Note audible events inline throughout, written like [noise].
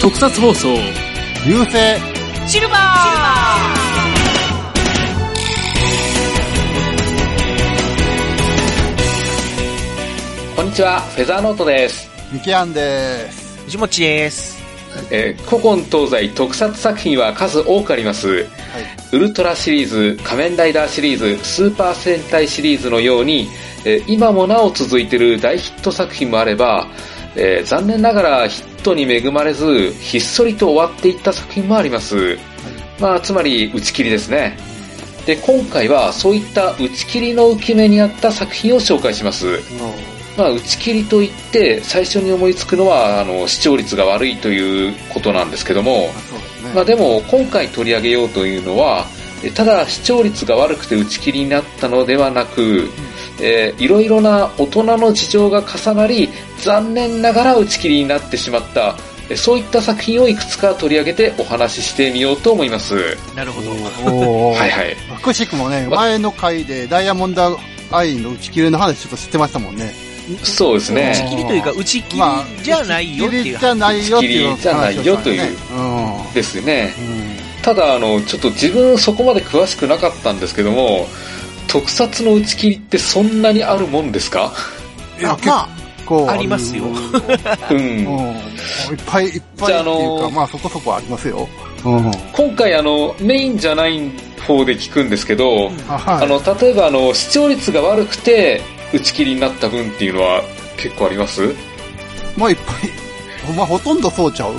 特撮放送流星シルバこんにちは、フェザーノートです。ミキアンです。ー藤持です。えー古今東西特撮作品は数多くあります。はい。ウルトラシリーズ、仮面ライダーシリーズ、スーパー戦隊シリーズのように、えー今もなお続いている大ヒット作品もあれば、えー残念ながらヒットに恵まれず、ひっそりと終わっていった作品もあります。まあ、つまり、打ち切りですね。で、今回はそういった打ち切りの浮き目にあった作品を紹介します。まあ、打ち切りといって、最初に思いつくのは、あの、視聴率が悪いということなんですけども、ね。まあでも、今回取り上げようというのは、えただ視聴率が悪くて打ち切りになったのではなく、えーいろいろな大人の事情が重なり、残念ながら打ち切りになってしまった、えそういった作品をいくつか取り上げてお話ししてみようと思います。なるほど。[laughs] はいはい。くしくもね、前の回でダイヤモンドアイの打ち切りの話ちょっと知ってましたもんね。そうです打ちね。切りというか、打ち切りじゃないよっていう打ち切りじゃないよっていう打ち切りじゃないよというですね。うん。ただ、あの、ちょっと自分そこまで詳しくなかったんですけども、特撮の打ち切りってそんなにあるもんですか？いや、結ま構ありますようん [laughs] うん。いっぱいいっぱいっていうか、まあそこそこありますよ。うん。今回あのメインじゃない方で聞くんですけど。あの例えばあの視聴率が悪くて打ち切りになった分っていうのは結構あります？まあいっぱい。まあほとんどそうちゃう？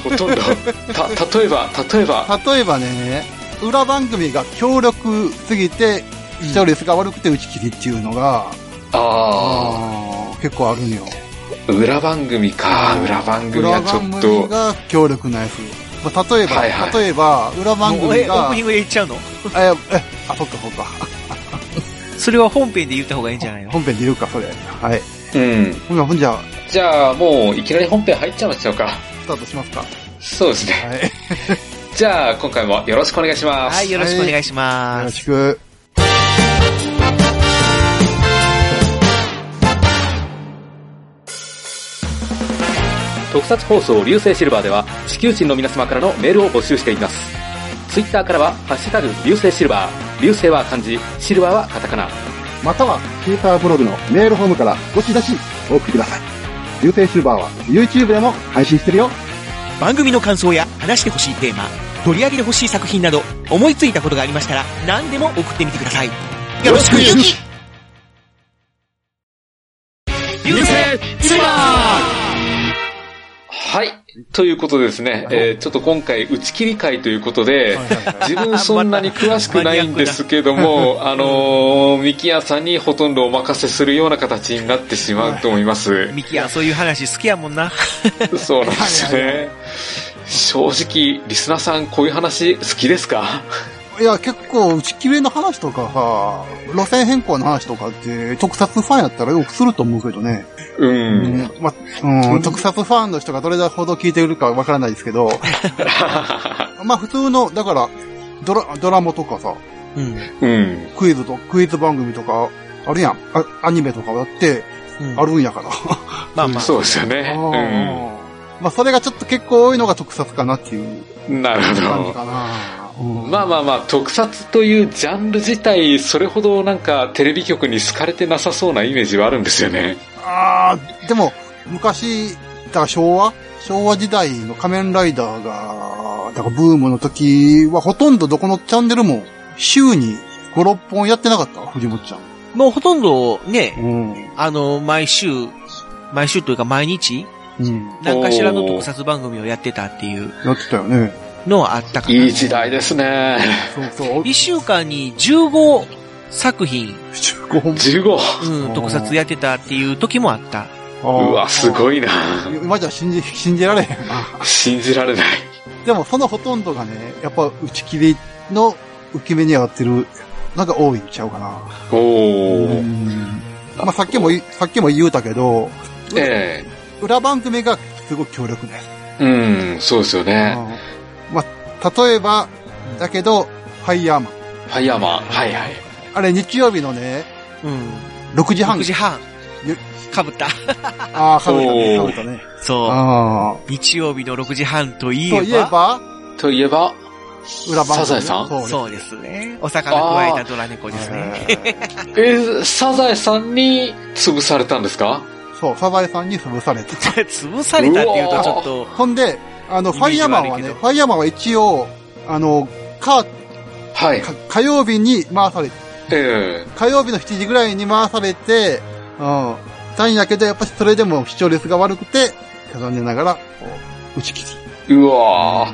ほとんど。[laughs] た例えば例えば。例えばね、裏番組が強力すぎて、視聴率が悪くて打ち切りっていうのが、ああー結構あるんよ。あ裏番組か。うん裏番組裏はちょ番組っとが強力なやつ。まあ、例えば、はいはい。例えば、裏番組がオープニン、グで言っちゃうの？え、え、あ、そっかそっか。それは本編で言った方がいいんじゃないの？本編で言うか、それ。はい。うんほんじゃ、ほんじゃ、じゃあもういきなり本編入っちゃいましょうかスタートしますか。そうですねはい。[laughs] じゃあ今回もよろしくお願いしますはい、よろしくお願いしよます。ろしく。特撮放送流星シルバーでは地球人の皆様からのメールを募集していますツイッターからは「ハッシュタグ流星シルバー」流星は漢字シルバーはカタカナまたは、シーターブログのメールフォームからどしどしお送りください。流星シルバーは YouTube でも配信してるよ。番組の感想や話してほしいテーマ、取り上げてほしい作品など、思いついたことがありましたら、何でも送ってみてください。よろしくゆき流星シルバはい。ということでですね、えーちょっと今回打ち切り会ということで、自分そんなに詳しくないんですけども、[laughs] あのー、ミキヤさんにほとんどお任せするような形になってしまうと思います。ミキヤ、そういう話好きやもんな。[laughs] そうなんですね。正直、リスナーさんこういう話好きですか？いや、結構、打ち切りの話とかさ、路線変更の話とかって、特撮ファンやったらよくすると思うけどね。う。うんん。ま、うん、特撮ファンの人がどれほど聞いてるかわからないですけど、[laughs] まあ普通の、だから、ドラ、ドラマとかさ、うん。うん。クイズと、クイズ番組とか、あるやん。あアニメとかだって、あるんやから。[laughs] まあまあ。そうですよね。まあそれがちょっと結構多いのが特撮かなっていううん。なるほ感じど。かな。うんまあまあまあ、特撮というジャンル自体、それほどなんかテレビ局に好かれてなさそうなイメージはあるんですよね。ああ、でも、昔、だから昭和昭和時代の仮面ライダーが、だからブームの時はほとんどどこのチャンネルも週に5、6本やってなかった？藤本ちゃん。もうほとんどね、うん。あの、毎週、毎週というか毎日、うん。何かしらの特撮番組をやってたっていうやってたよね。のはあったかな。いい時代ですね。そうそう。一週間に15作品、15本。15。うん、特撮やってたっていう時もあった。うわ、すごいな今じゃ信じ、信じられへんな。信じられない。でもそのほとんどがね、やっぱ打ち切りの受け目に合ってるのが多いんちゃうかな。おー。うんまあさっきもい、さっきも言うたけど、え裏番組がすごく強力です。えうん、そうですよね。うんまあ、例えば、だけど、ファイヤーマン。ファイヤーマン。はいはい。あれ日曜日のね、うん。6時半6。時半ゆ。かぶった。ああ、かぶったね、かぶったね。そあう。日曜日の6時半とあ。いえば。といえば、といえば、裏番組サザエさん？そうねそうですね。お魚加えたドラ猫ですね。え [laughs] え、サザエさんに潰されたんですか？ーそう、サザエさんに潰された。[laughs] 潰されたっていうとちょっと、ほんで、あの、ファイヤーマンはね、ファイヤーマンは一応、あの、か、はい。か火曜日に回されて、え火曜日の7時ぐらいに回されて、うん。たんやけど、やっぱりそれでも視聴率が悪くて、残念ながら、打ち切り。えうわー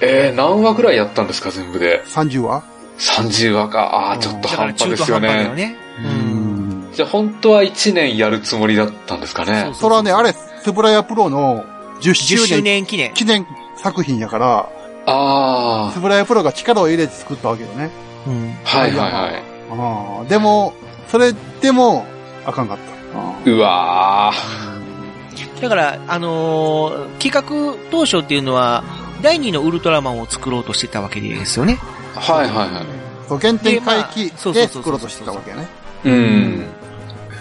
えー、何話ぐらいやったんですか、全部で？30話30話か。あー、ちょっと半端ですよね。ね。ううん。ん。じゃあ本当は1年やるつもりだったんですかね？それはね、あれ、スブラヤプロの10 10周周年年記念。記念作品やから、あスブラヤプロが力を入れて作ったわけよね。うん。ー、はいはいはい。ああでも、それでも、あかんかった。あうわだから、あのー企画当初っていうのは、第2のウルトラマンを作ろうとしてたわけですよね。ー。はいはいはい。そう原点回帰で作ろうとしてたわけやね。うん。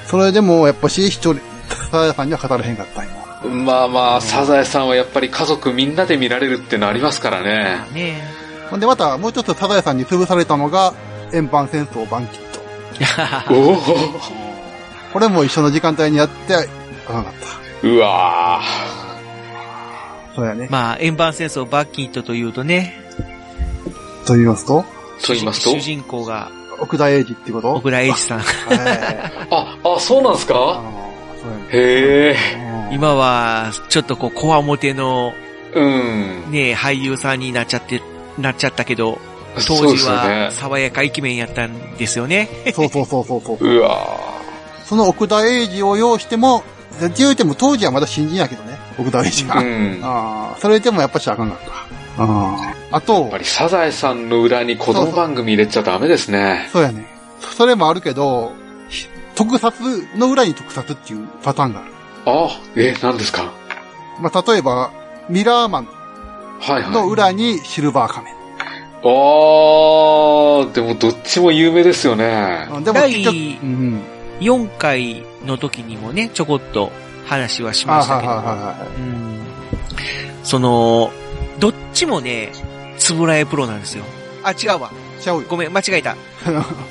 それでも、やっぱし、視聴率、サザエさんには語れへんかったんよ。まあまあ、サザエさんはやっぱり家族みんなで見られるってのありますからね。ねほんで、また、もう一つサザエさんに潰されたのが、円盤戦争バンキット。[laughs] おおこれも一緒の時間帯にやって、あかんかった。うわそうやね。まあ、円盤戦争バッキットというとね、と言いますと、と言いますと？主人公が奥田英二ってこと？奥田英二さん。はい。あ、あ、そうなんですあかへえ。うん今は、ちょっとこう、こわもてのうん。ね、俳優さんになっちゃって、なっちゃったけど、当時は。爽やかイケメンやったんですよね。そうそうそうそうそう。うわその奥田英二を要しても、って言うても当時はまだ新人やけどね。奥田英二が。うん。やああ、それでもやっぱしあかんかった。ああ。あとっぱ、りサザエさんの裏に子供番組入れちゃダメですね。そうやね。それもあるけど、ひ特撮の裏に特撮っていうパターンがある。あ、え、何ですか？まあ、例えば、ミラーマンはいはい。の裏にシルバー仮面。あー、でもどっちも有名ですよね。うんでも第結局、うん。4回の時にもね、ちょこっと話はしあましたけどはいはいはいはうんその、どっちもね、つぶらやプロなんですよ。あ、違うわ。ごめん、間違えた。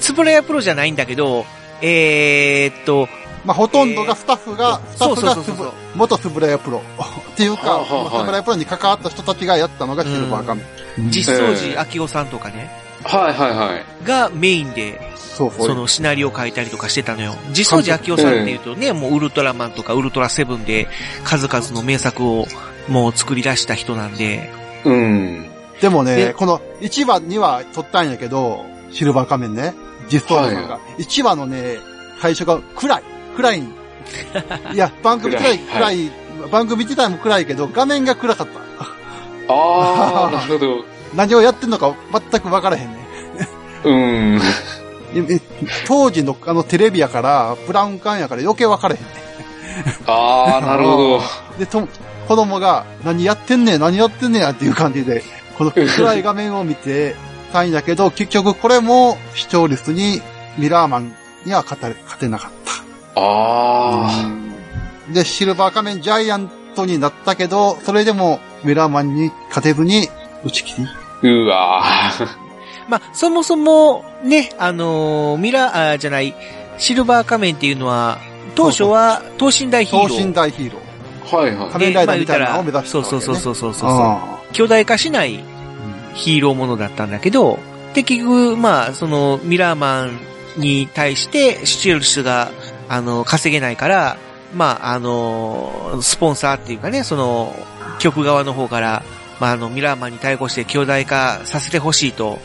つぶらやプロじゃないんだけど、えーっと、まあ、ほとんどがスタッフが、スタッフが元スブラヤプロ。[laughs] っていうか、はあはあはいスブラヤプロに関わった人たちがやったのがシルバー仮面。実相寺明夫さんとかね、はいはいはい。がメインで、そうそう。そのシナリオ書いたりとかしてたのよ。実相寺明夫さんっていうとね、もうウルトラマンとかウルトラセブンで数々の名作をもう作り出した人なんで、うん。でもねで、この1話には撮ったんやけど、シルバー仮面ね。実装さんが。1話のね、最初が暗い。暗いん。いや、[laughs] 番組自体暗暗いい、番組自体も暗いけど、画面が暗かった。あー、[laughs] なるほど。何をやってんのか全く分からへんね。うん。ええ当時のあのテレビやから、ブラウン管やから余計分からへんね。あー、なるほど。[laughs] で、と、子供が、何やってんねん、何やってんねやっていう感じで、この暗い画面を見てたんやけど、結局これも視聴率にミラーマンには勝てなかった。あで、シルバー仮面ジャイアントになったけど、それでもミラーマンに勝てずに打ち切り。ー、うわー。[laughs] まあ、そもそもね、あのーミラー、あじゃない、シルバー仮面っていうのは、当初は等身大ヒーロー。等身大ヒーロー。はいはい。仮面ライダーみたいなのを目指してたそうそうそうそうそうそう。あ巨大化しないヒーローものだったんだけど、で、結局、まあ、その、ミラーマンに対して、視聴率が、あの、稼げないから、まあ、あの、スポンサーっていうかね、その、局側の方から、まあ、あの、ミラーマンに対抗して巨大化させてほしいと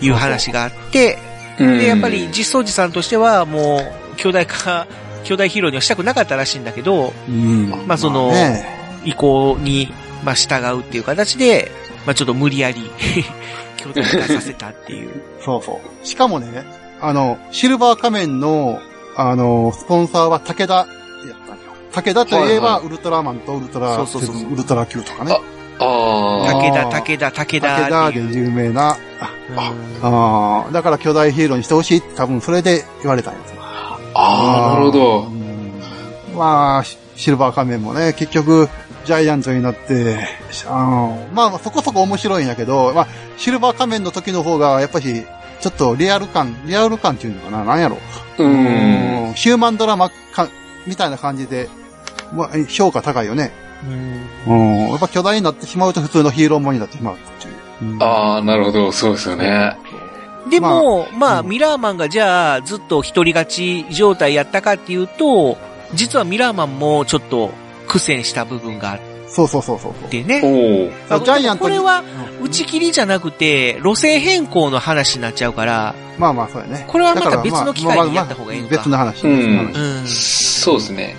いう話があって、うんで、やっぱり実装寺さんとしては、もう、巨大化、巨大ヒーローにはしたくなかったらしいんだけど、うん。まあそのね意向に、まあ、従うっていう形で、まあ、ちょっと無理やり、[laughs] 巨大化させたっていう。[laughs] そうそう。しかもね、あの、シルバー仮面の、あの、スポンサーは武田やったんよ。武田といえば、はいはウルトラマンとウルトラそうそうそうセブンウルトラ Q とかね。あああ。武田、武田、武田武田で。有名な、うんああ、だから巨大ヒーローにしてほしいって多分それで言われたんですよ。ああ、なるほうど。んまあ、シシルバー仮面もね、結局、ジャイアントになって、あのまあ、そこそこ面白いんやけど、まあ、シルバー仮面の時の方が、やっぱし、ちょっとリアル感、リアル感っていうのかな？なんやろ？うん。ヒューマンドラマか、みたいな感じで、まあ、評価高いよね。うんうん。やっぱ巨大になってしまうと普通のヒーローものになってしまうっていう。うんああ、なるほど。そうですよね。でも、まあ、うんミラーマンがじゃあ、ずっと一人勝ち状態やったかっていうと、実はミラーマンもちょっと苦戦した部分があっそうそうそうそうそう。てね。ジャイアントにこれは、うん打ち切りじゃなくて、路線変更の話になっちゃうから、まあまあ、そうやね。これはまた別の機会にやった方がいいのか別の話。うん別の話うん。っそうですね。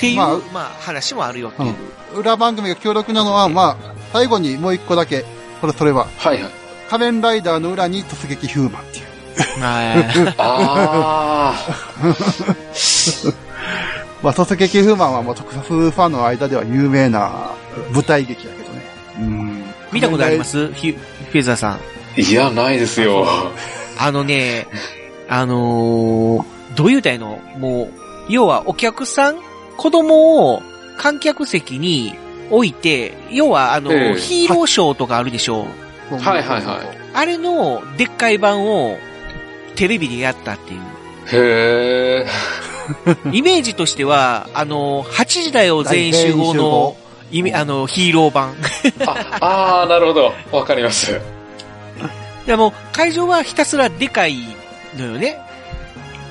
ていう、ままああ、話もあるよっていう。裏番組が強力なのは、まあ、最後にもう一個だけ、これ、それは、はいはい。仮面ライダーの裏に突撃ヒューマンっていう。はい [laughs] あ [laughs] まあ、突撃ヒューマンはもう特撮ファンの間では有名な舞台劇だけどね。うん。見たことあります？ヒュフェザーさん。あ。いや、ないですよ。あのね、あのーどう言うたらいいの？もう、要はお客さん、子供を観客席に置いて、要はあの、ええヒーローショーとかあるでしょ？う。はいはいはいあれのでっかい版をテレビでやったっていう。へえ。[laughs] イメージとしては、あの、8時だよ全員集合の、イメあの、ヒーロー版。ああー、なるほど。わかります。でも、会場はひたすらでかいのよね。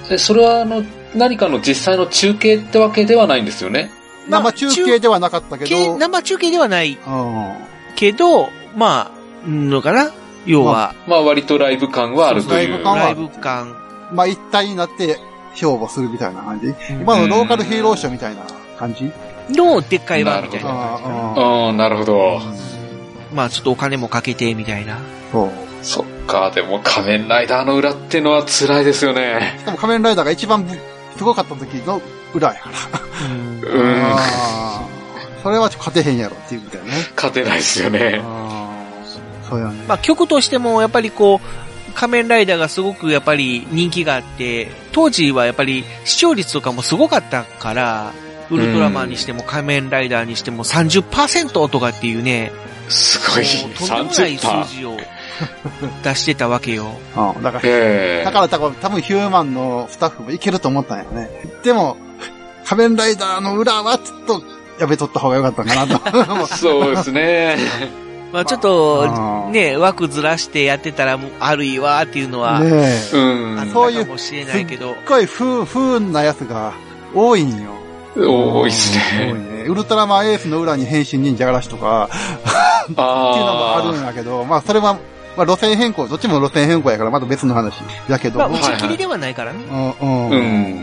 えそれは、あの、何かの実際の中継ってわけではないんですよね。まあ生中継ではなかったけけど、生中継ではないうん。けど、まあ、んのかな？要は、まあ、割とライブ感はあるという。ライブ感はライブ感。まあ、一体になって勝負するみたいな感じ？今のローカルヒーローショーみたいな感じ？のでっかい版みたいな。ああ、ああ、なるほど。まあちょっとお金もかけてみたいな。そう。そっか、でも仮面ライダーの裏ってのは辛いですよね。しかも仮面ライダーが一番すごかった時の裏やから。うん。ああそれはちょっと勝てへんやろっていうみたいなね。勝てないですよね。そうやね。まあ曲としてもやっぱりこう、仮面ライダーがすごくやっぱり人気があって、当時はやっぱり視聴率とかもすごかったから、ウルトラマンにしても仮面ライダーにしても30%とかっていうね、すごい。とんでもない数30%。字を出してたわけよ。うん。だから、ええだから多分、多分ヒューマンのスタッフもいけると思ったんやね。でも、仮面ライダーの裏はちょっと、やめとった方がよかったかなと。[laughs] そうですね。まあちょっとあー、ね、枠ずらしてやってたらもうあるいはっていうのは、ねえ。すうんあっ。そういうたかもしれないけどっ、ごい不、不運なやつが多いんよ。多いです多いね。ね。ウルトラマンエースの裏に変身忍者嵐とか、っていうのもあるんあやけど、まあそれは、まあ路線変更、どっちも路線変更やからまた別の話だけどまあも。打ち切りではないからね。うん、あ。う。うん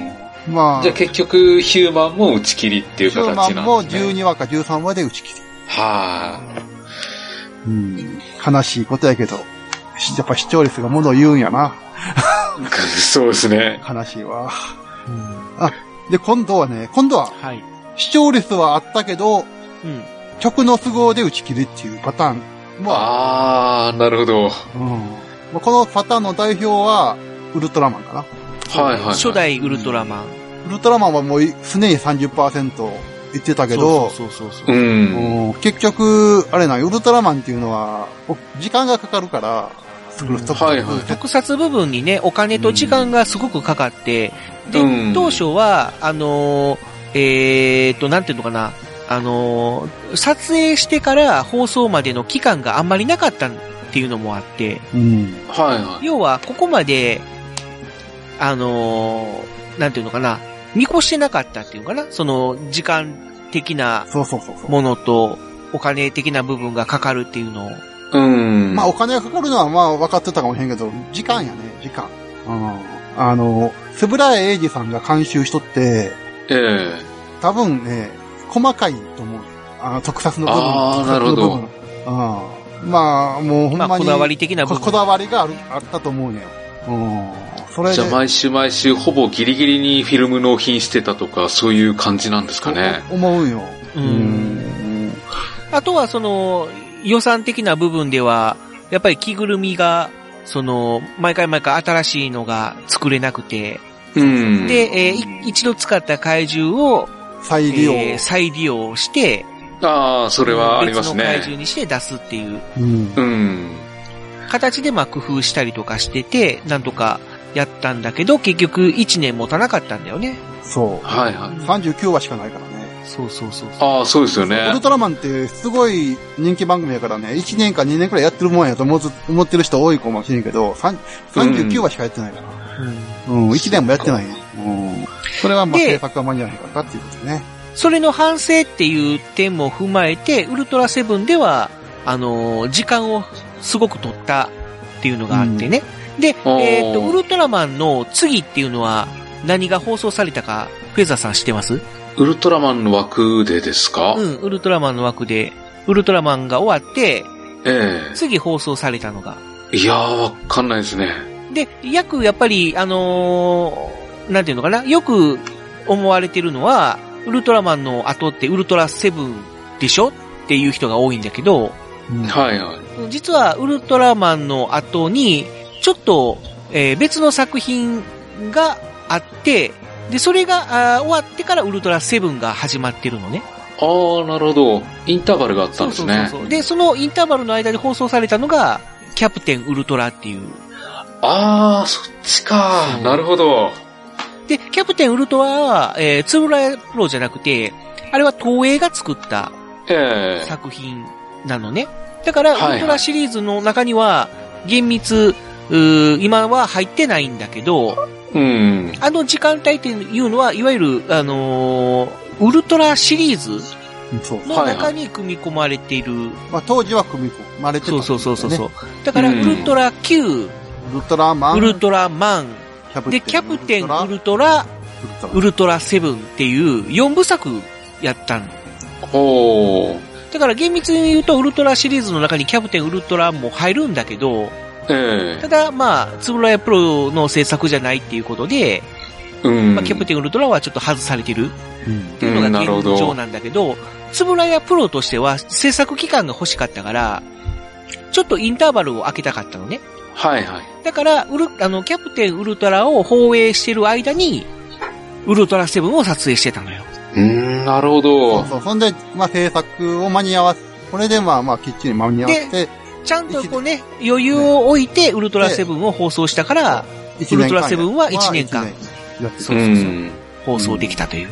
ん。まあ、じゃあ結局、ヒューマンも打ち切りっていうヒュー形なんマンもですね。12話か13話で打ち切り。はうん。悲しいことやけど、しやっぱ視聴率がものを言うんやな。い。[laughs] そうですね。悲しいわ。で、今度はね、今度ははい。視聴率はあったけど、うん。曲の都合で打ち切りっていうパターンもあああ、なるほど。る。うん。まあこのパターンの代表は、ウルトラマンかな。はいはいはい。初代ウルトラマン。ウルトラマンはもう常に30%言ってたけど、結局、あれな、ウルトラマンっていうのは、お時間がかかるから、作ると、はいはい。特撮部分にね、お金と時間がすごくかかって、で、うん。当初は、あのーえーっと、なんていうのかな、あのー撮影してから放送までの期間があんまりなかったっていうのもあって、うん。はいはい。要は、ここまで、あのーなんていうのかな、見越してなかったっていうのかな、その、時間的な。ものと、お金的な部分がかかるっていうのを、うん。まあお金がかかるのはまあ分かってたかもしれんけど、時間やね、時間。うん。あの、スブラエイジさんが監修しとって、ええ多分ね、細かいと思う。あの、特撮の部分。あー特撮の部分なるほうん。まあ、もうほんまに。まあ、こだわり的な部分。ここだわりがある、あったと思うねよ。うん。それで。じゃあ毎週毎週ほぼギリギリにフィルム納品してたとか、そういう感じなんですかね。と思うよ。う。うんあとはその、予算的な部分では、やっぱり着ぐるみが、その、毎回毎回新しいのが作れなくて、うん。で、えーい一度使った怪獣を、再利用。えー再利用して、ああ、それはあります別の怪獣ね。にして出すっていううんう。ん。形でまあ工夫したりとかしてて、なんとかやったんだけど、結局1年持たなかったんだよね。そう。はいはい。39話しかないからね。そうそうそうそう。ああ、そうですよウねル。トラマンってすごい人気番組やからね、1年か2年くらいやってるもんやと思う思ってる人多いかもしれんけど、さん39話しかやってないから。うんうん、1年もやってないね。うん。それはまあで制作が間に合わないからっていうことでね。それの反省っていう点も踏まえて、ウルトラセブンでは、あのー時間をすごく取ったっていうのがあってね。で、おーえっ、と、ウルトラマンの次っていうのは何が放送されたか、フェザーさん知ってます？ウルトラマンの枠でですか？うん、ウルトラマンの枠で、ウルトラマンが終わって、え次放送されたのが。え。いやー、わかんないですね。で、約やっぱり、あのーなんていうのかな、よく思われてるのは、ウルトラマンの後ってウルトラセブンでしょ？っていう人が多いんだけど、うんはいはい。実はウルトラマンの後に、ちょっと、えー別の作品があって、で、それがあー終わってからウルトラセブンが始まってるのね。ああ、なるほど。インターバルがあったんですね。そう。で、そのインターバルの間で放送されたのが、キャプテンウルトラっていう。ああ、そっちかそ。うなるほど。で、キャプテンウルトラは、えー、つぶらやプロじゃなくて、あれは東映が作ったええ。作品なのね。だから、はいはいウルトラシリーズの中には、厳密、うー今は入ってないんだけど、うん。あの時間帯っていうのは、いわゆる、あのーウルトラシリーズ。の中に組み込まれている。まあ当時は組み込まれてたね、そうそうそうそう。だから、うんウルトラ Q、ウルトラマン、ウルトラマン、で、キャプテンウルトラ、ウルトラセブンっていう4部作やったの。おー。だから厳密に言うと、ウルトラシリーズの中にキャプテンウルトラも入るんだけど、えただ、まあ、つぶらやプロの制作じゃないっていうことで、え。うん。まあ、キャプテンウルトラはちょっと外されてるうんっていうのが現状なんだけど、つぶらやプロとしては制作期間が欲しかったから、ちょっとインターバルを空けたかったのね。はいはい。だから、ウル、あの、キャプテンウルトラを放映してる間に、ウルトラセブンを撮影してたのよ。うーん、なるほそどう。そう。そんで、まあ制作を間に合わせ、これでまあまあきっちり間に合わせて、ちゃんとこうね、余裕を置いて、ウルトラセブンを放送したから、一ウルトラセブンは一年間やってそううそうそう。ん。放送できたという。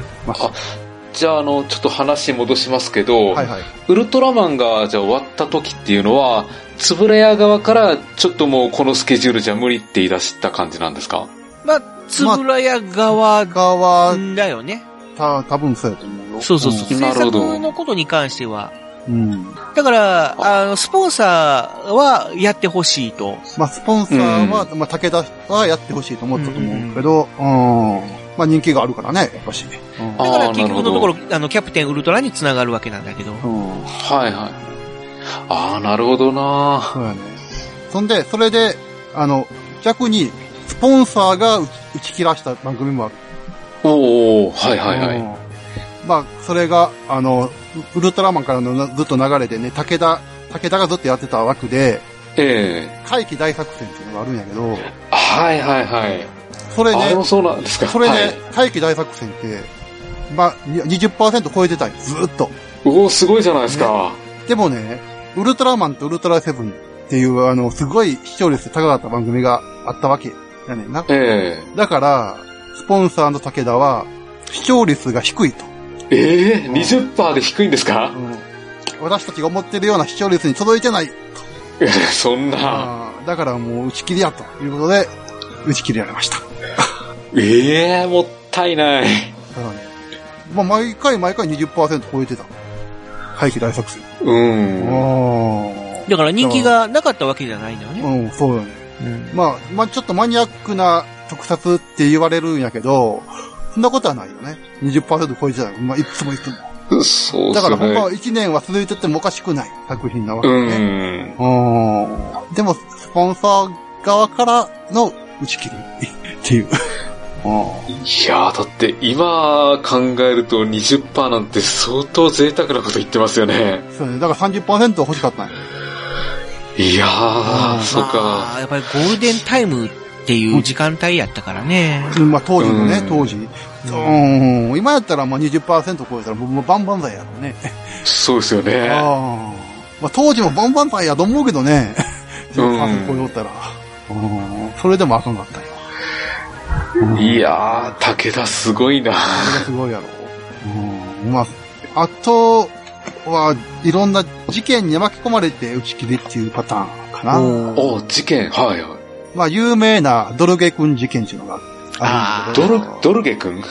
じゃあ、あの、ちょっと話戻しますけど、はいはい。ウルトラマンがじゃあ終わった時っていうのは、つぶれ屋側からちょっともうこのスケジュールじゃ無理って言い出した感じなんですか？まあ、つぶらや側側は、だよね。た、多分そうやと思うよ。そうそうそう。制作のことに関しては。うん。だから、あの、スポンサーはやってほしいと。まあ、スポンサーは、まあ、武田はやってほしいと思ったと思うけど、うん。まあ、人気があるからね、やっぱし。うんだから結局のところ、あの、キャプテンウルトラにつながるわけなんだけど。うん。はいはい。ああ、なるほどなそうやね。そんで、それで、あの、逆に、スポンサーが打ち切らした番組もある。おおはいはいはい。うんまあ、それが、あの、ウルトラマンからのなずっと流れでね、武田、武田がずっとやってた枠で、ええ怪奇大作戦っていうのがあるんやけど、はいはいはい。それであれも、そうなんですか？それはいで、怪奇大作戦って、まあ、に20%超えてたんよずーっと。おおすごいじゃないですか。でもね、ウルトラマンとウルトラセブンっていう、あの、すごい視聴率高かった番組があったわけやねんな。えだから、スポンサーの武田は、視聴率が低いと。えええ20%で低いんですか？私たちが思ってるような視聴率に届いてない。[laughs] そんな。だからもう打ち切りやということで、打ち切りられました。[laughs] ええもったいない。だからね、まあ毎回毎回20%超えてた。怪奇大作戦。うん。あだから人気がなかったわけじゃないんだよあ。ね。うん、そうだね。うんまあ、まあちょっとマニアックな特撮って言われるんやけど、そんなことはないよね。20%超えてたら、まあいつもいつも。そうですよね。だから本当は1年は続いててもおかしくない作品なわけうね。ん。うん。でも、スポンサー側からの打ち切り [laughs] っていう。うんいやー、だって今考えると20%なんて相当贅沢なこと言ってますよね。そうね。だから30%欲しかったんや。いやー、うんそうか。まあやっぱりゴールデンタイムっていう時間帯やったからね。うんまあ当時のねう、ん当時。うん。今やったらまあ20%超えたらもうバンバン剤やろうね。そうですよね。ああ。まあ当時もバンバン剤やと思うけどね。うん10%超えたら。うん。それでもあかんかったよ。うんいやー、武田すごいな。それがすごいやろ。うん。まあ、あとは、いろんな事件に巻き込まれて打ち切りっていうパターンかな。お事件、はいはい。まあ、有名なドルゲ君事件っていうのがあるんだけど。ドル、ドルゲ君？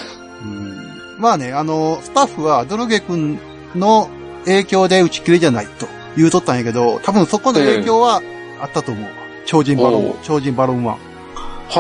うんまあね、あの、スタッフはドルゲ君の影響で打ち切りじゃないと言うとったんやけど、多分そこの影響はあったと思うわ。超人バロン超人バロン1。は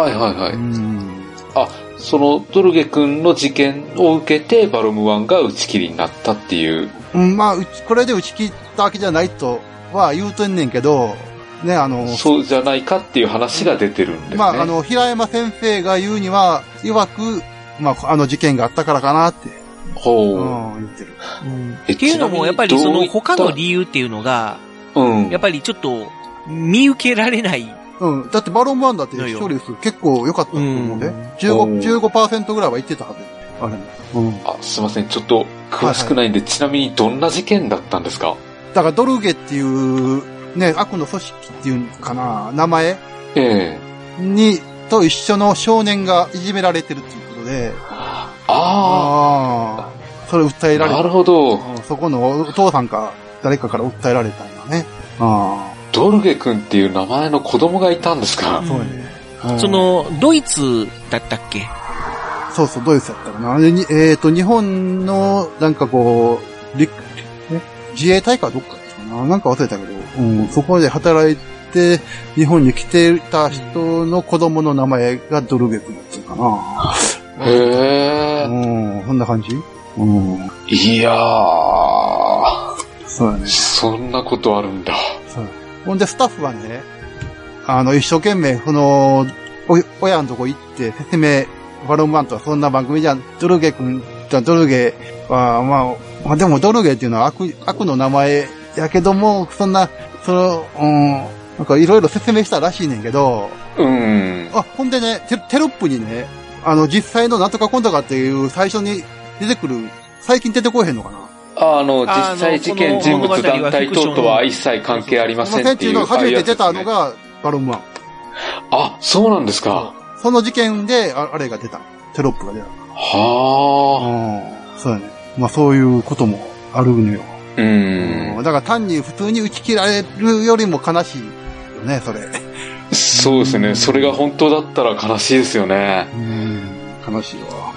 いはいはい。うん。あ、そのドルゲ君の事件を受けてバロム1が打ち切りになったっていう。うん、まあ、これで打ち切ったわけじゃないとは言うとんねんけど、ね、あの、そうじゃないかっていう話が出てるんですね。まあ、あの、平山先生が言うには、曰く、まあ、あの事件があったからかなって、ほう。うん、言ってる。うんえっていうのも、やっぱりその他の理由っていうのが、うん。やっぱりちょっと見受けられない。うん。だってバロン1だって視聴率結構良かったと思うね。お15、ー15%ぐらいは言ってたはず。あれも。うん。あ、すいません。ちょっと詳しくないんで、ちなみにどんな事件だったんですか？だからドルゲっていう、ね、悪の組織っていうかな、名前ええ。に、と一緒の少年がいじめられてるっていうことで、あああ、それ訴えあ、られなるほど。うんそこのお父さんか誰かから訴えられたんだね。あドルゲ君っていう名前の子供がいたんですか？あ、そうやね。うん。そ、の、ドイツだったっけ？そうそう、ドイツやったかな。えっ、と、日本の、なんかこう、自衛隊かどっかな。なんか忘れたけど、うん、そこで働いて、日本に来てた人の子供の名前がドルゲ君だったかな。へえ。うん、そんな感じ？うん、いやー、そうやね。そんなことあるんだ。そうほんで、スタッフはね、あの、一生懸命、その、お親のとこ行って説明、バロンマンとはそんな番組じゃん。ドルゲ君、ドルゲは、まあ、まあでもドルゲっていうのは悪、悪の名前やけども、そんな、その、うん、なんかいろいろ説明したらしいねんけど、うん。あ、ほんでね、テテロップにね、あの、実際のなんとかコントかっていう最初に出てくる、最近出てこえへんのかな？あの、あ実際事件、人物、団体等とは一切関係ありませんっていう。その初めて出たのが、バロンマン。あ、そうなんですか。その事件で、ああれが出た。テロップが出た。はうん。そうやね。まあそういうこともあるのよ。あ。うん。だから単に普通に打ち切られるよりも悲しいよね、それ。そうですね。それが本当だったら悲しいですよね。うん。悲しいわ。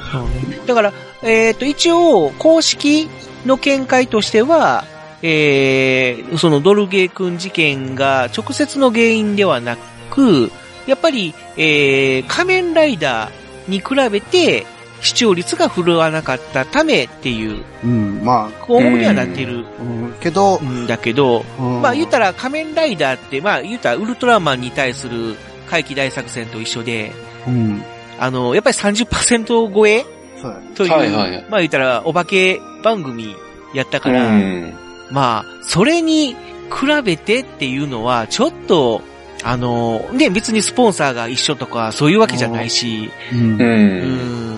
だから、えっ、と、一応、公式の見解としては、えー、そのドルゲー君事件が直接の原因ではなく、やっぱり、えー、仮面ライダーに比べて視聴率が振るわなかったためっていううん、ま項目にはなってるあ、うん、けど、んだけど、うんまあ言ったら仮面ライダーって、まあ言ったらウルトラマンに対する怪奇大作戦と一緒で、うん。あの、やっぱり30%超え？そうやね。という、はいはいまあ言ったらお化け番組やったかうら、ん。まあ、それに比べてっていうのは、ちょっと、あの、ね、別にスポンサーが一緒とか、そういうわけじゃないし、うんう。。うんん、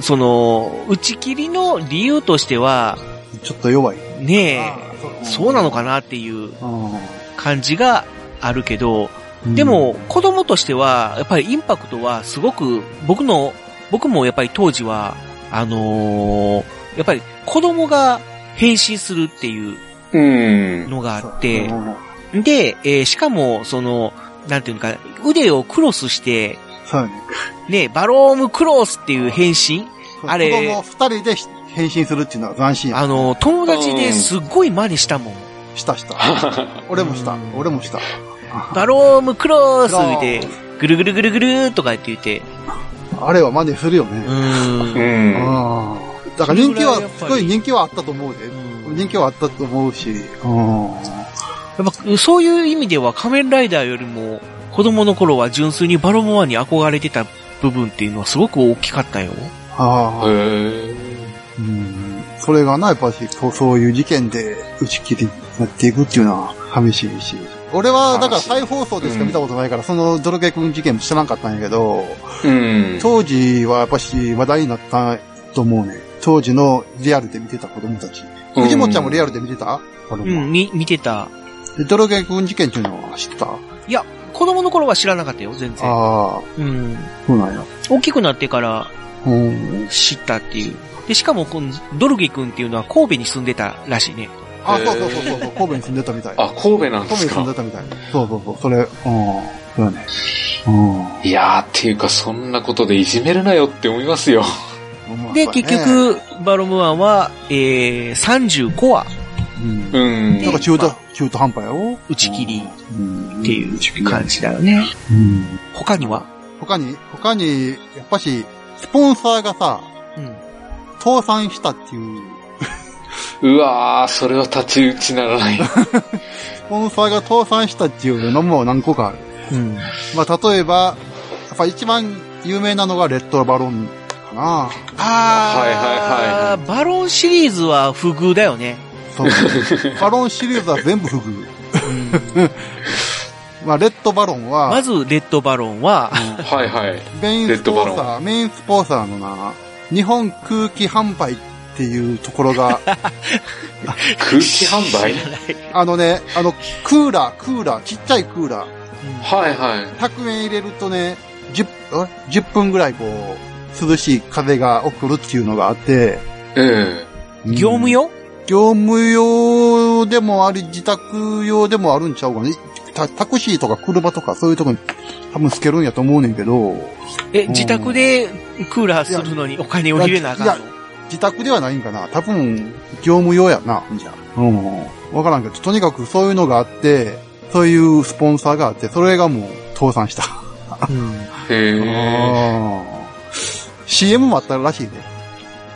その、打ち切りの理由としては、ちょっと弱い。ねあえ、そうなのかなっていうう感じがあるけど、ん。でも、子供としては、やっぱりインパクトはすごく、僕の、僕もやっぱり当時は、あのーやっぱり子供が変身するっていううん。のがうん、あって、うんで、えーしかも、その、なんていうのか、腕をクロスして、そうやね。ね、バロームクロスっていう変身？あれ子供二人で変身するっていうのは斬新や。あの、友達ですっごい真似したもん。したした。[laughs] 俺もした。俺もした。[laughs] バロームクロスで、ぐるぐるぐるぐるとかって言って、あれは真似するようね。ー。うん。だから人気はすごい人気はあったと思うで。人気はあったと思うし。うん。やっぱそういう意味では仮面ライダーよりも子供の頃は純粋にバロモアに憧れてた部分っていうのはすごく大きかったよ。ああ、へえ。うん。それがな、やっぱし、そうそういう事件で打ち切りになっていくっていうのは寂しいし。俺は、だから再放送でしか見たことないから、そのドルゲ君事件も知らなかったんやけど、うん。当時はやっぱし話題になったと思うね。当時のリアルで見てた子供たち。うん藤本ちゃんもリアルで見てた？うん、み、見てた。でドルゲ君事件っていうのは知ってた？あいや、子供の頃は知らなかったよ、全然。あ、うん。そうなんや。大きくなってからうん。知ったっていう。で、しかも、このドルゲ君っていうのは神戸に住んでたらしいね。あ、そうそうそうそう、神戸に住んでたみたい。あ、神戸なんで神戸に住んすかでたみたい。そうそうそう、それ、うん。そうやね。うん。いやー、っていうか、そんなことでいじめるなよって思いますよ。[laughs] で、まあ結、局、バロムワンは、えー、35話うん。うん。なんか中途、中途半端やろ打ち切りうん。っていう感じだよね。うん。他には？他に、他に、やっぱし、スポンサーがさ、うん。倒産したっていう、[laughs] うわー、それは立ち打ちならない。[laughs] スポンサーが倒産したっていうのも何個かある。うん。まあ、例えば、やっぱ一番有名なのがレッドバロンかな。あー、はいはいはいバロンシリーズは不遇だよね。そう。[laughs] バロンシリーズは全部不遇。うん。まあ、レッドバロンは、まず、レッドバロンは、はいはい。メインスポンサー、メインスポンサーのな、日本空気販売っていうところが、[laughs] 空気販売？あのね、あの、クーラー、クーラー、ちっちゃいクーラー、はいはい。100円入れるとね、10, え10分ぐらいこう、涼しい風が送るっていうのがあって、えうん業務用？業務用でもあり、自宅用でもあるんちゃうかね。タタクシーとか車とかそういうとこに多分つけるんやと思うねんけど、え、自宅でクーラーするのにお金を入れなあかんの？自宅ではないんかな多分、業務用やな、じゃあ。うん。わからんけど、とにかくそういうのがあって、そういうスポンサーがあって、それがもう倒産した。うん。[laughs] え。へあー CM もあったらしいね。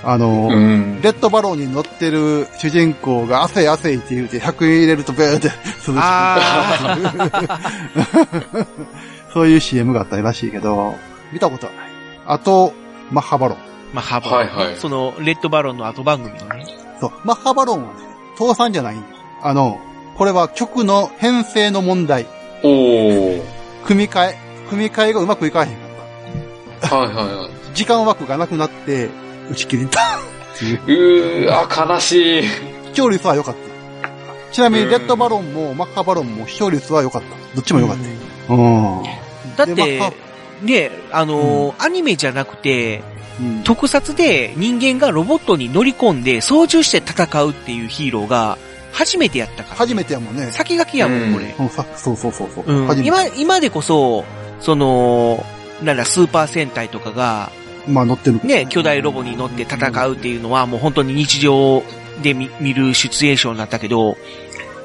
あの、え。うん。レッドバローに乗ってる主人公が汗汗って言うて100円入れるとベーって涼しくあ [laughs] そういう CM があったらしいけど、見たことはない。あと、マッハバロン。まあ、ハバはいはいその、レッドバロンの後番組のね。そう、マッハバロンはね、倒産じゃないんよあの、これは曲の編成の問題。おー。組み替え、組み替えがうまくいかへんかった。はいはいはい。時間枠がなくなって、打ち切りた。うー、あ、悲しい。視聴率は良かった。ちなみに、レッドバロンもマッハバロンも視聴率は良かった。どっちも良かった。うん。だってでまあ、ね、あのーアニメじゃなくて、うん特撮で人間がロボットに乗り込んで操縦して戦うっていうヒーローが初めてやったから。初めてやもんね。先駆けやもん、これ。うんさそうそうそうそう。うん初めて今、今でこそ、その、なんだ、スーパー戦隊とかが、まあ乗ってる。ね、巨大ロボに乗って戦うっていうのはもう本当に日常で見見るシチュエーションだったけど、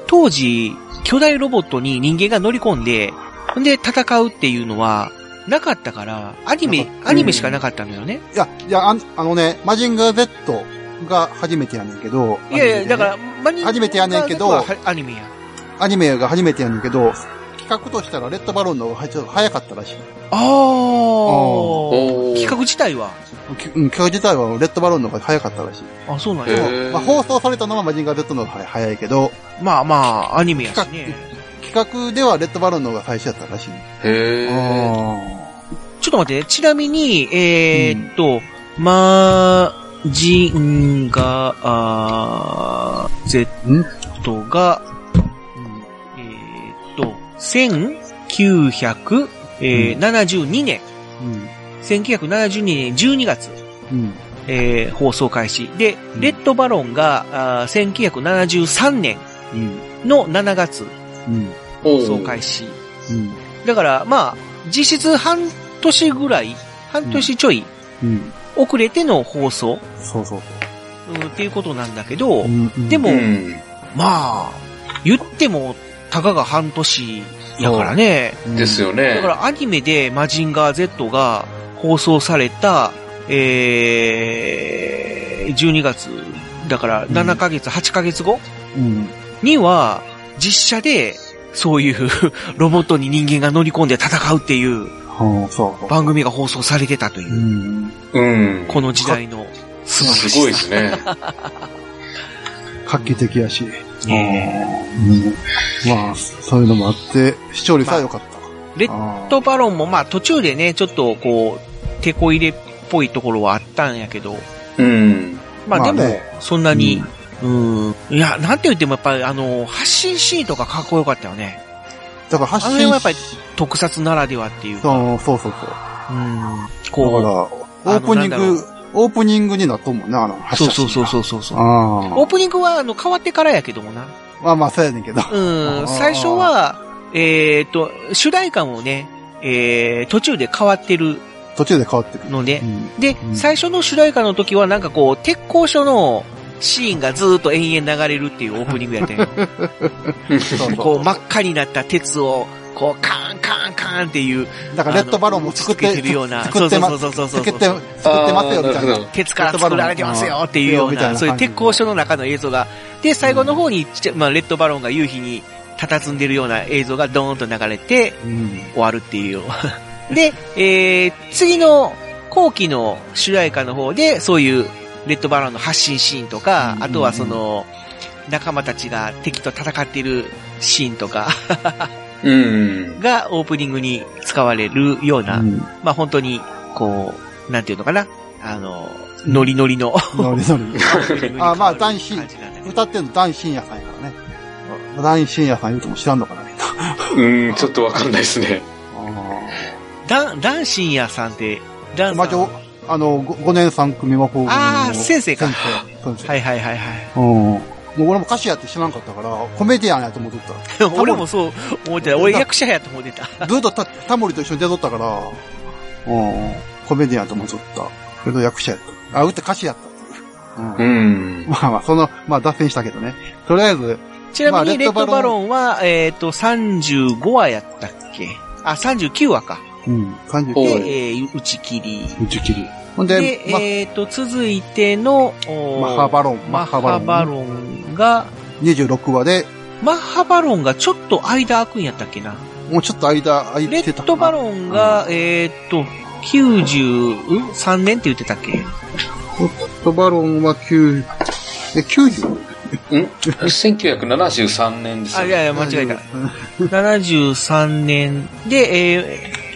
当時、巨大ロボットに人間が乗り込んで、んで戦うっていうのは、なかったから、アニメアニメしかなかったのよね。いや、いや、あんあのね、マジンガー Z が初めてやねんけど。いやいや、だから、ら、マニ初めてやねんけどはアニメや。アニメが初めてやねんけど、企画としたらレッドバロンの方がちょっと早かったらしい。ああ企画自体は？きうん企画自体はレッドバロンの方が早かったらしい。あ、そうなんへや。ーまあ、放送されたのはマジンガー Z の方が早いけど、まあまあ、アニメやしね。企画ではレッドバロンの方が最初やったらしい。へえ。あちょっと待ってね。ちなみに、えーっと、マジンガー Z んが、1972年、うん。1972年12月、うん。えー放送開始。で、んレッドバロンが、あー1973年うん。の7月うん。放送開始。うん。だから、まあ、実質半年ぐらい、半年ちょいうん。遅れての放送、そうそううん、っていうことなんだけど、でも、うん。まあ、言っても、たかが半年やからね。ですよね。だからアニメでマジンガー Z が放送された、えー、12月、だから7ヶ月、8ヶ月後うん。には、実写で、そういう [laughs] ロボットに人間が乗り込んで戦うっていうはあ、そう。番組が放送されてたというう、ん。うん。この時代の素晴らしさ。すごいですね。画期的やし。ねうん。まあ、そういうのもあって、視聴率は良かった。レッドバロンもまあ途中でね、ちょっとこう、手こ入れっぽいところはあったんやけど、うん。まあでもまあね、そんなに、うん、いや、なんて言ってもやっぱりあの、発信シーンとかかっこよかったよね。だから発信あの辺はやっぱり特撮ならではっていうか、そうそうそうそう。うん、だかこら、オープニング、オープニングになっとんもんね、あの、う、発射そうそうそうう。そうそうそう。あオープニングはあの変わってからやけどもな。あ。まあまあ、そうやねんけど。うん、最初は、えっ、と、主題歌もね、えー、途中で変わってる途中で変わってくる。のでう、んで、うん最初の主題歌の時はなんかこう、鉄工所のシーンがずーっと延々流れるっていうオープニングやったんよ。[laughs] そうそうこう、真っ赤になった鉄を、こう、カーンカーンカーンっていう、だから、レッドバロンも作って、るような作ってまそうそうそうそう作って、作ってますよ、みたいな。鉄から作られてますよっていうような、みたいなそういう鉄工所の中の映像が、で、最後の方にちっちゃ、まあ、レッドバロンが夕日に佇んでるような映像がドーンと流れてうん。終わるっていう。[laughs] で、えー、次の後期の主題歌の方で、そういうレッドバロンの発信シーンとか、うんあとはその、仲間たちが敵と戦っているシーンとかうん。[laughs] がオープニングに使われるような、うんまあ本当に、こう、なんていうのかな、あの、ノリノリの。ノリノリ。[laughs] あまあ男子歌ってんのダン深夜さんやからね。ダン深夜さん言うとも知らんのかな、みんな。うん、ちょっとわかんないですね。ダン、ダンシンヤさんって、ダンさんまあ、あの、5年3組はこう。あー先生か。先生。はいはいはいはい。うん。もう俺も歌手やって知らんかったから、コメディアンやと思っとっ [laughs] た。俺もそう思ってた。俺役者やと思ってた。ずっとたタモリと一緒に出とったから、うん。コメディアンと思っとった。けど役者やった。あ、歌歌手やったっていう。うんうん。まあまあ、その、まあ脱線したけどね。とりあえず、ちなみに、まあレッドバロロンは、えっ、と、35話やったっけ？あ、39話か。うん、39おで、いえー、打ち切り。打ち切り。ほんで、で、まえっ、と、続いての、マッハバロン。マッハバロンが、26話で、マッハバロンがちょっと間空くんやったっけな。もうちょっと間空いレてたかな。ッドバロンが、えっ、と、93年って言ってたっけ？レッドバロンは9、え、90? ん ?1973 年ですあ、よいやいや、間違えた。73年で、えーうん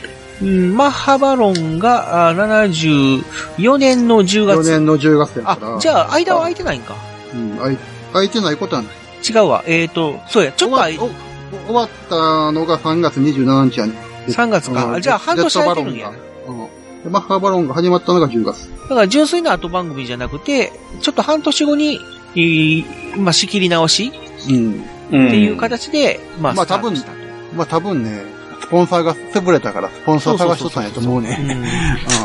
マッハバロンがあ74年の10 4月。年の10月やから。あ、じゃあ、間は空いてないんか。うん、空い空いてないことはない。違うわ。えっ、と、そうや、ちょっと空い終わお終わったのが3月27日やね。3月か。じゃあ、半年空いてるんや。うんでマッハバロンが始まったのが10月。だから、純粋な後番組じゃなくて、ちょっと半年後に、えーまあ、仕切り直しうん。うん。っていう形で、まあ、まあスタートしたとまあ多分ね、スポンサーが潰れたから、スポンサー探しとったんやと思うね。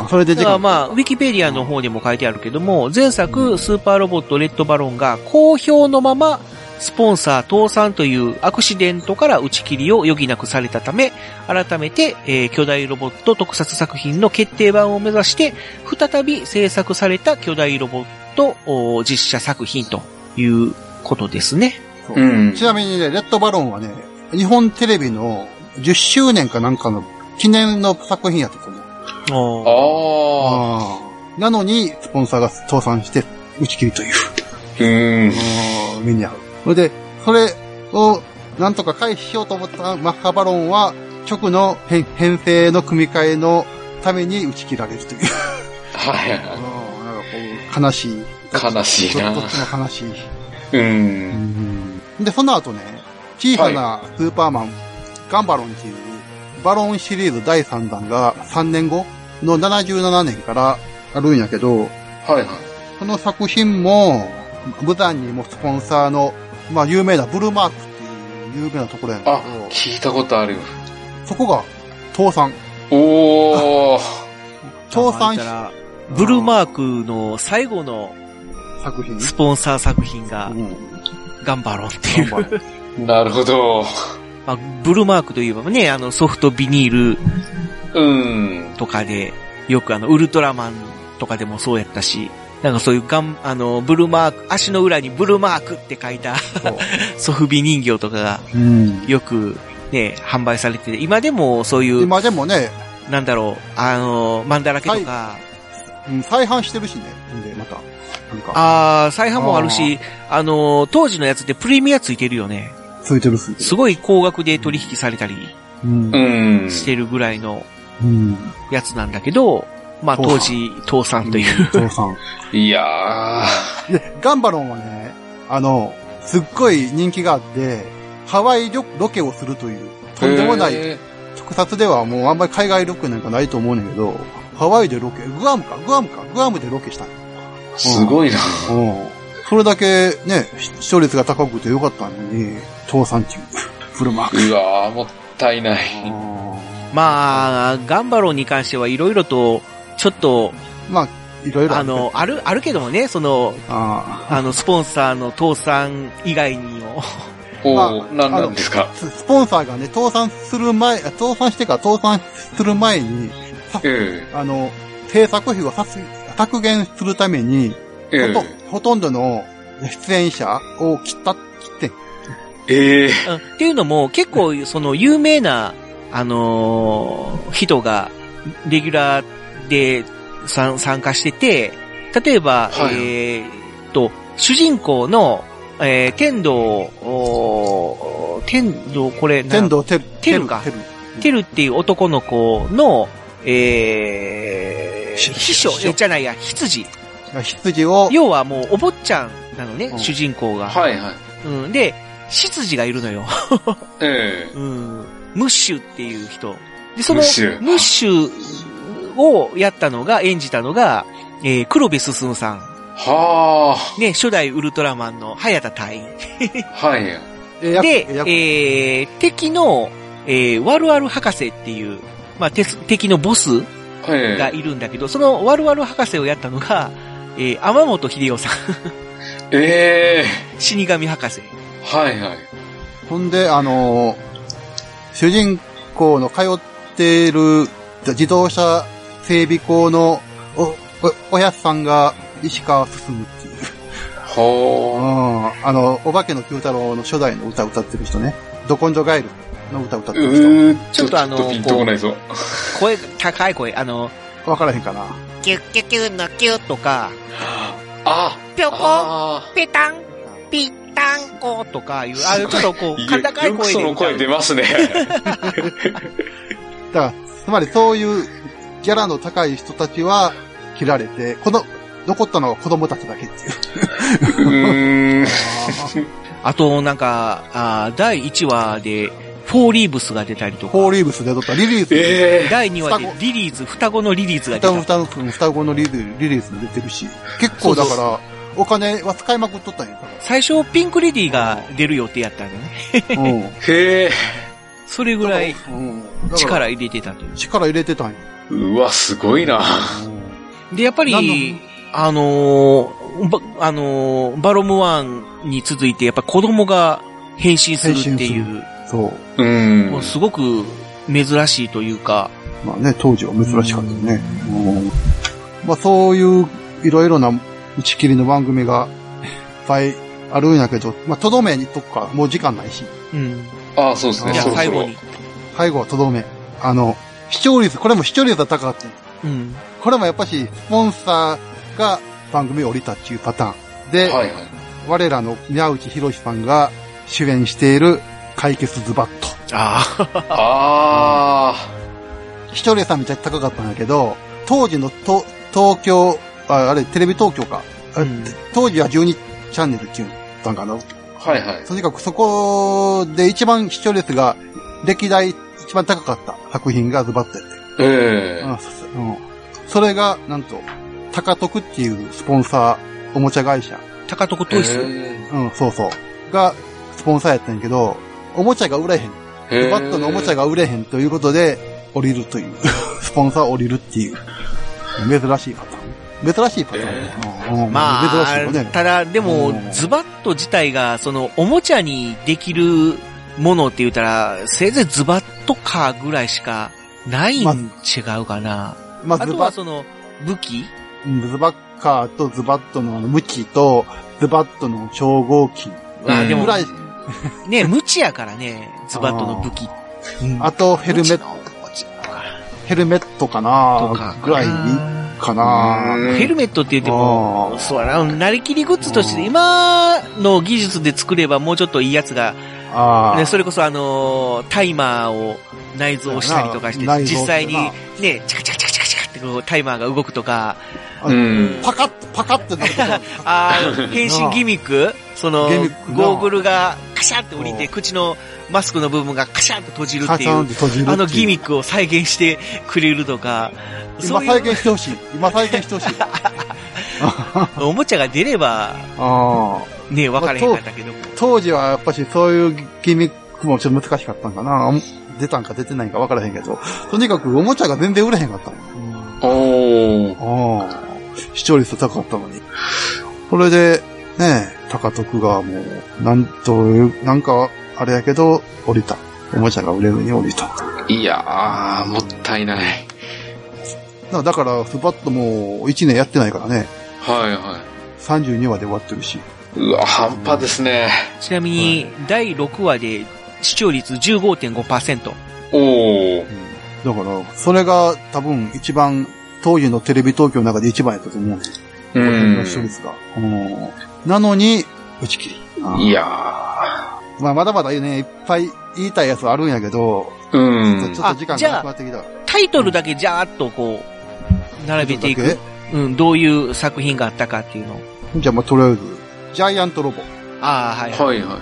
それでだからまあ、ウィキペディアの方にも書いてあるけども、前作、スーパーロボットレッドバロンが好評のまま、スポンサー倒産というアクシデントから打ち切りを余儀なくされたため、改めて、えー巨大ロボット特撮作品の決定版を目指して、再び制作された巨大ロボットお実写作品ということですね。うん。ちなみにね、レッドバロンはね、日本テレビの10周年かなんかの記念の作品やったと思う。ああ。あなのに、スポンサーが倒産して、打ち切りという。うん。目に遭う。それで、それを、なんとか回避しようと思ったマッハバロンは、直の編編成の組み替えのために打ち切られるという。はいはいうんなんかはこう悲しい。い。悲しいなど。どっちも悲しい。うん。で、その後ね、小さなスーパーマン、ガンバロンっていう、バロンシリーズ第3弾が3年後の77年からあるんやけど、はいはい。この作品も、無残にもスポンサーの、まあ有名なブルーマークっていう有名なところやんだあ聞いたことあるよ。そこが倒産。おー。[laughs] 倒産しブルーマークの最後の作品？スポンサー作品がうんガンバロンっていう。[laughs] なるほど。まあ、ブルーマークといえばね、あのソフトビニールうん。とかで、よくあの、ウルトラマンとかでもそうやったし、なんかそういうガン、あの、ブルーマーク、足の裏にブルーマークって書いた [laughs] ソフビ人形とかがうんよくね、販売されてて、今でもそういう、今でもね、なんだろう、あの、マンだらけとか、うん、再販してるしね。んで、また。なんか、ああ、再販もあるし、あの、当時のやつってプレミアついてるよね。てる。すごい高額で取引されたり。してるぐらいのうん。やつなんだけど、まあ倒産当時、倒産という。父さん。[laughs] いやで、ガンバロンはね、あの、すっごい人気があって、ハワイロロケをするという、ー。とんでもない、へ特撮ではもうあんまり海外ロケなんかないと思うねんだけど、ハワイでロケ、グアムか、グアムか、グアムでロケしたすごいな。うん。それだけね、視視聴率が高くてよかったのに、倒産っていう、フルマーク。うわーもったいない。まあ、ガンバロンに関してはいろいろと、ちょっと、まあ、いろいろあの、ある、あるけどもね、その、ああの、スポンサーの倒産以外にも、おまー、なんなんですか？あススポンサーがね、倒産する前、あ倒産してから倒産する前に、さえあの、制作費を削減するために、ええ。ほとほとんどの出演者を切った、切ってん。ええうんっていうのも、結構、その、有名な、あのー人が、レギュラーで参参加してて、例えば、はいえーっと、主人公の、えー、天道、天道、これ、な天童テル。テルかテル。テルっていう男の子の、えー、し秘書、じゃないや、羊。羊を、要はもう、お坊ちゃんなのね、うん主人公が。はいはい。うん。で、執事がいるのよ。えうん。ムッシュっていう人。で、その、ムッシュムッシュをやったのが、演じたのが、えー、黒部進さん。えはね、初代ウルトラマンの早田隊。あ。はい。で、役えー、敵の、えー、ワルワル博士っていう、まあ、鉄敵のボスえがいるんだけど、そのワルワル博士をやったのが、えー、天本秀夫さん。ええ [laughs] 死神博士。はいはい。ほんで、あのー主人公の通っている自動車整備工のお、お、おやつさんが石川進っていう。うはん。あの、お化けの九太郎の初代の歌歌ってる人ね。ど根性ガエルの歌歌ってる人。ーちょっとあのピンとこないぞ。声、高い声、あの、わからへんかな。キュッキュッキュッのキュッとか、あぴょこあペタン、ピッタンコとかいう、あちょっとこう、甲高い声で歌その声出う。ますね。だから、つまりそういうギャラの高い人たちは切られて、この、残ったのは子供たちだけっていう。う。あと、なんか、あー第1話で、フォーリーブスが出たりとか、フォーリーブスで撮ったリリース。ええ第2話でリリーズ、双子のリリーズが出双た。子、双子、のリリリリースも出てるし、結構だから、お金は使いまくっとったんやか最初、ピンクレディーが出る予定やったんだね。ら。うん。[laughs] へえ。それぐらい力入れてたという。力入れてたんや。うわ、すごいな。で、やっぱ何り、あのーば、あのーバロムワンに続いて、やっぱ子供が変身するっていう、そう。うんもう。すごく珍しいというか、まあね、当時は珍しかったよね。うんまあそういう、いろいろな打ち切りの番組がいっぱいあるんやけど、まあとどめにとくか、もう時間ないし。うん。ああ、そうですね。そろそろ最後に。。最後はとどめ。あの、視聴率、これも視聴率が高かったんうん。これもやっぱし、スポンサーが番組を降りたっていうパターン。で、はいはい。我らの宮内博さんが主演している解決ズバット。ああ。あ視聴率はめっちゃ高かったんだけど、当時のと東京、ああれ、テレビ東京か。あうん当時は12チャンネルっていうのかな。あ。はいはい。とにかくそこで一番視聴率が歴代一番高かった作品がズバットやって。ええうんそうんそれが、なんと、高徳っていうスポンサー、おもちゃ会社。高徳トイス。へうん、そうそう。が、スポンサーやったんやけど、おもちゃが売れへん。えズバットのおもちゃが売れへんということで、降りるという。[laughs] スポンサー降りるっていう。珍しいパターン。珍しいパターンね。うんうんま珍しいね。ただ、でもう、んズバット自体が、その、おもちゃにできるものって言ったら、せいぜいズバットカーぐらいしかないんま違うかな。まあ、あとはその、武器？うんズバッカーとズバットのあの向きと、ズバットの超合金。あでもぐらい、ね、無知やからね、[laughs] ズバットの武器。うんあとヘルメット、ヘルメットかなとか。ぐらいかな。うん。ヘルメットって言っても、そうやな、なりきりグッズとして、今の技術で作ればもうちょっといいやつが、あね、それこそあのータイマーを内蔵したりとかして実際にね、チカチカチカチカチカってこうタイマーが動くとか、あ。うん。パカッ、パカッってなること [laughs] あ変身ギミック？そのゴーグルがカシャって降りて、口のマスクの部分がカシャって閉じるっていうカチャンっ、て閉じるっていう。あのギミックを再現してくれるとか、今再現してほしい。今再現してほしい。[laughs] おもちゃが出れば、[laughs] ああ。ね、分からへんかったけども。当時はやっぱしそういうギミックもちょっと難しかったんかな。出たんか出てないんか分からへんけど。とにかくおもちゃが全然売れへんかったの。おー。ああ。視聴率高かったのに。それで、ねえ、高徳がもう、なんという、なんか、あれやけど、降りた。おもちゃが売れるに降りた。いやー、もったいない。らだから、スパッともう、1年やってないからね。はいは32話で終わってるし。い。うわ、半端ですね。ちなみに、第6話で視聴率15.5%。おー。だから、それが多分一番、当時のテレビ東京の中で一番やったと思うね。うこのん。視聴率が。うんなのに、打ち切り。いやまあ、まだまだね、いっぱい言いたいやつはあるんやけど、ー。うん。ちょっと時間がなくなってきた。タイトルだけじゃーっとこう、並べていく。うん、どういう作品があったかっていうのを。じゃあ、まあ、とりあえず、ジャイアントロボ。ああ、はい。はいはいはい。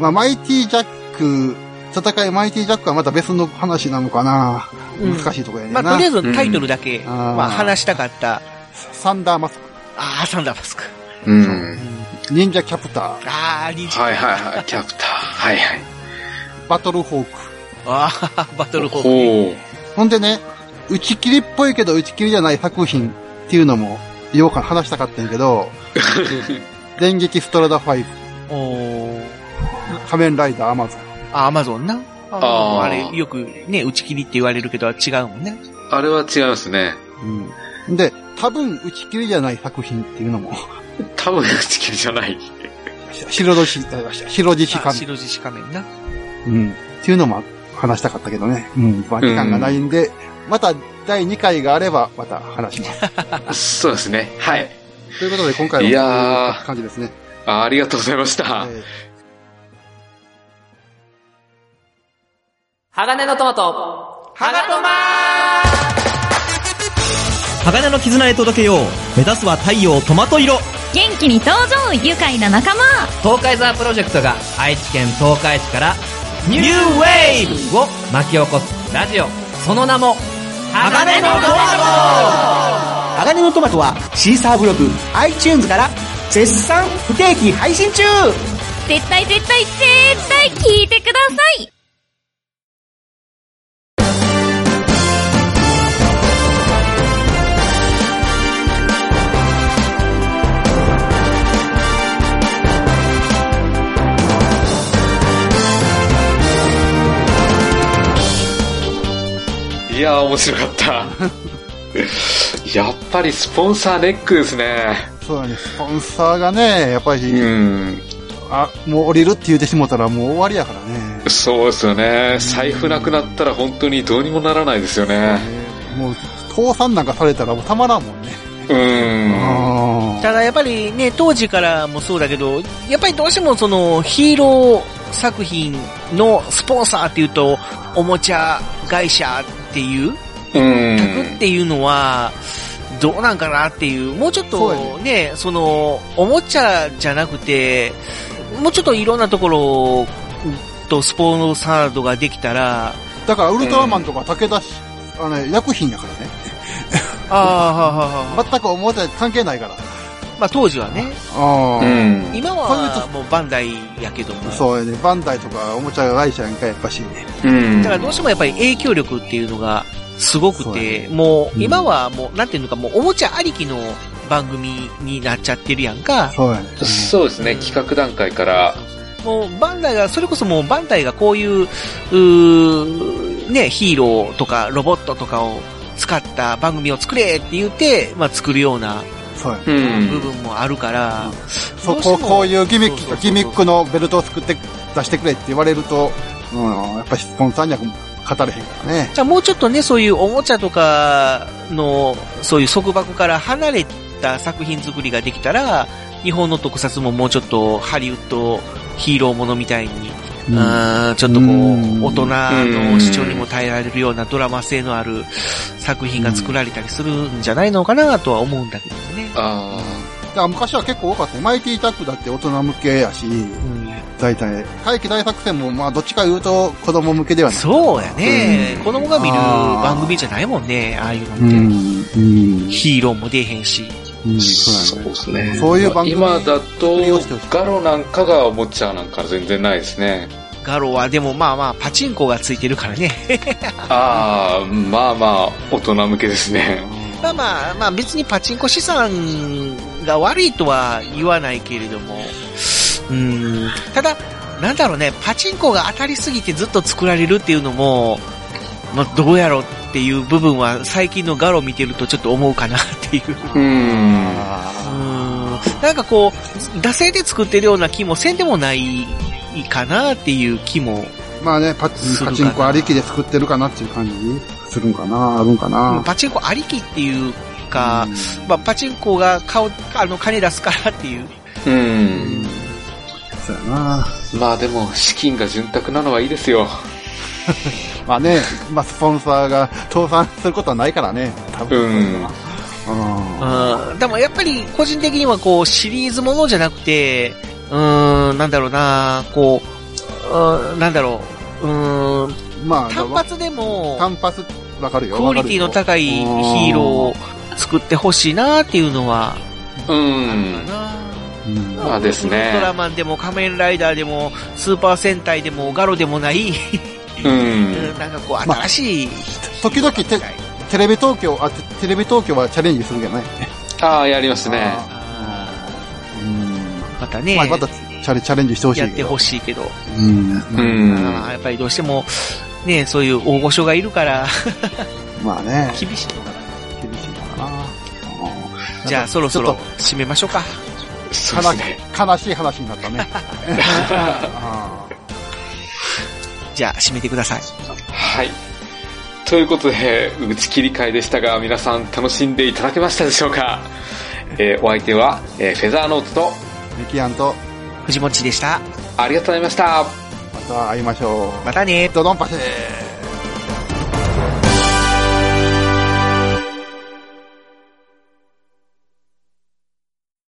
まあ、マイティジャック、戦いマイティジャックはまた別の話なのかな。うん難しいところやねんな。まあ、とりあえずタイトルだけ、んまあ、話したかった、サンダーマスク。ああ、サンダーマスク。うん。忍者キャプター。ああ、リンチ。はいはいはい。キャプター。はいはい。バトルホーク。ああ、バトルホーク。ほう。ほんでね、打ち切りっぽいけど打ち切りじゃない作品っていうのも、言おうか話したかったんやけど、[laughs] 電撃ストラダ5、おー仮面ライダーアマゾン。あ、アマゾンな。あーあれ、よくね、打ち切りって言われるけど違うもんね。あれは違いますね。うん。で、多分打ち切りじゃない作品っていうのも、[laughs] 多分打ち切りじゃない。白年、白獅子あ仮面。白獅子仮面な。うん。っていうのも話したかったけどね。うん。まあ、時間がないんで、また第2回があれば、また話します。[laughs] そうですね。はい。ということで、今回はいや感じですね。あありがとうございました。えー鋼のトマト。ハガトマ鋼の絆へ届けよう。目指すは太陽トマト色。元気に登場愉快な仲間。東海ザープロジェクトが愛知県東海市からニューウェーブを巻き起こすラジオ。その名も、鋼のトマ鋼のトマトはシーサーブログ iTunes から絶賛不定期配信中。絶対絶対絶対聞いてくださいいやー、面白かった。[laughs] やっぱりスポンサーネックですね。そうだね、スポンサーがね、やっぱり、うん。あ、もう降りるって言ってしもたらもう終わりやからね。そうですよね。財布なくなったら本当にどうにもならないですよね。もう、倒産なんかされたらもうたまらんもんね。うん。あただやっぱりね、当時からもそうだけど、やっぱりどうしてもそのヒーロー作品のスポンサーっていうと、おもちゃ会社っていう、うタん。クっていうのは、どうなんかなっていう、もうちょっとね、その、おもちゃじゃなくて、もうちょっといろんなところとスポンサードができたら、だからウルトラマンとか武田し、あのね、薬品やからね。ああ、はあはあはあ、全く思って関係ないから。まあ当時はね、ああ、うん。今はもうバンダイやけども、そうやね。バンダイとかおもちゃ会社やんか、やっぱしね。うん。だからどうしてもやっぱり影響力っていうのがすごくて、もううん今はもう、なんていうのか、もうおもちゃありきの番組になっちゃってるやんか。そうやね。そうですね。企画段階から。もうバンダイが、それこそもうバンダイがこういう、うーね、ヒーローとかロボットとかを使った番組を作れって言って、まあ作るような部ん。分もあるから、そこ、こういうギミック、のベルトを作って出してくれって言われると、うん、やっぱりスポンサーには語れへんからね。じゃあもうちょっとね、そういうおもちゃとかの、そういう束縛から離れた作品作りができたら、日本の特撮ももうちょっとハリウッドヒーローものみたいに、うんちょっとこう大人の視聴にも耐えられるようなドラマ性のある作品が作られたりするんじゃないのかなとは思うんだけどね。あだから昔は結構多かったよ。マイティタックだって大人向けやし、うん大体。怪奇大作戦も、まあ、どっちか言うと子供向けではない。そうやねう。ん子供が見る番組じゃないもんね、ああいうのって。うん。うん。ヒーローも出えへんし。うんあ、そう。ですね。そういう番組今だとガロなんかがおもちゃなんか全然ないですね。ガロはでもまあまあ、パチンコがついてるからね。[laughs] ああ、まあまあ、大人向けですね。[laughs] まあまあ、まあ別にパチンコ資産が悪いとは言わないけれども、うん、ただ、なんだろうね、パチンコが当たりすぎてずっと作られるっていうのも、まあどうやろうっていう部分は最近のガロ見てるとちょっと思うかなっていう。うーん。なんかこう、惰性で作ってるような気もせんでもないかなっていう気も、ーまあね、パチパチンコありきで作ってるかなっていう感じするんかなあるんかなパチンコありきっていうか、まあパチンコが顔、あの、金出すからっていう。う。うんん。そうやなまあでも、資金が潤沢なのはいいですよ。[laughs] まあね、まあスポンサーが倒産することはないからね。多分。うん。でもやっぱり個人的にはこうシリーズものじゃなくて、うーん、なんだろうな、こう、うんなんだろう、うーん、まあ、単発でも、単発、わかるよ。クオリティの高いヒーローを作ってほしいなっていうのは、うん。なうん。まあですねウルトラマンでも仮面ライダーでも、スーパー戦隊でもガロでもない、うん。なんかこうまあ新しい、時々テテレビ東京、あ、テテレビ東京はチャレンジするけどね。ああ、やりますね。あうん。ーまたね、まあ、またチャレチャレンジしてほしい。やってほしいけど、うん。うん。やっぱりどうしても、ね、そういう大御所がいるから、まあね、厳しいのかな。厳しいのかな。じゃあそろそろ締めましょうか。悲しい話になったね。[laughs] あじゃあ締めてください。はい。ということで、打ち切り会でしたが、皆さん楽しんでいただけましたでしょうか？えーお相手は、えーフェザーノートと、ーミキアンと、藤持ちでした。ありがとうございました。また会いましょう。またね。ドドンパシー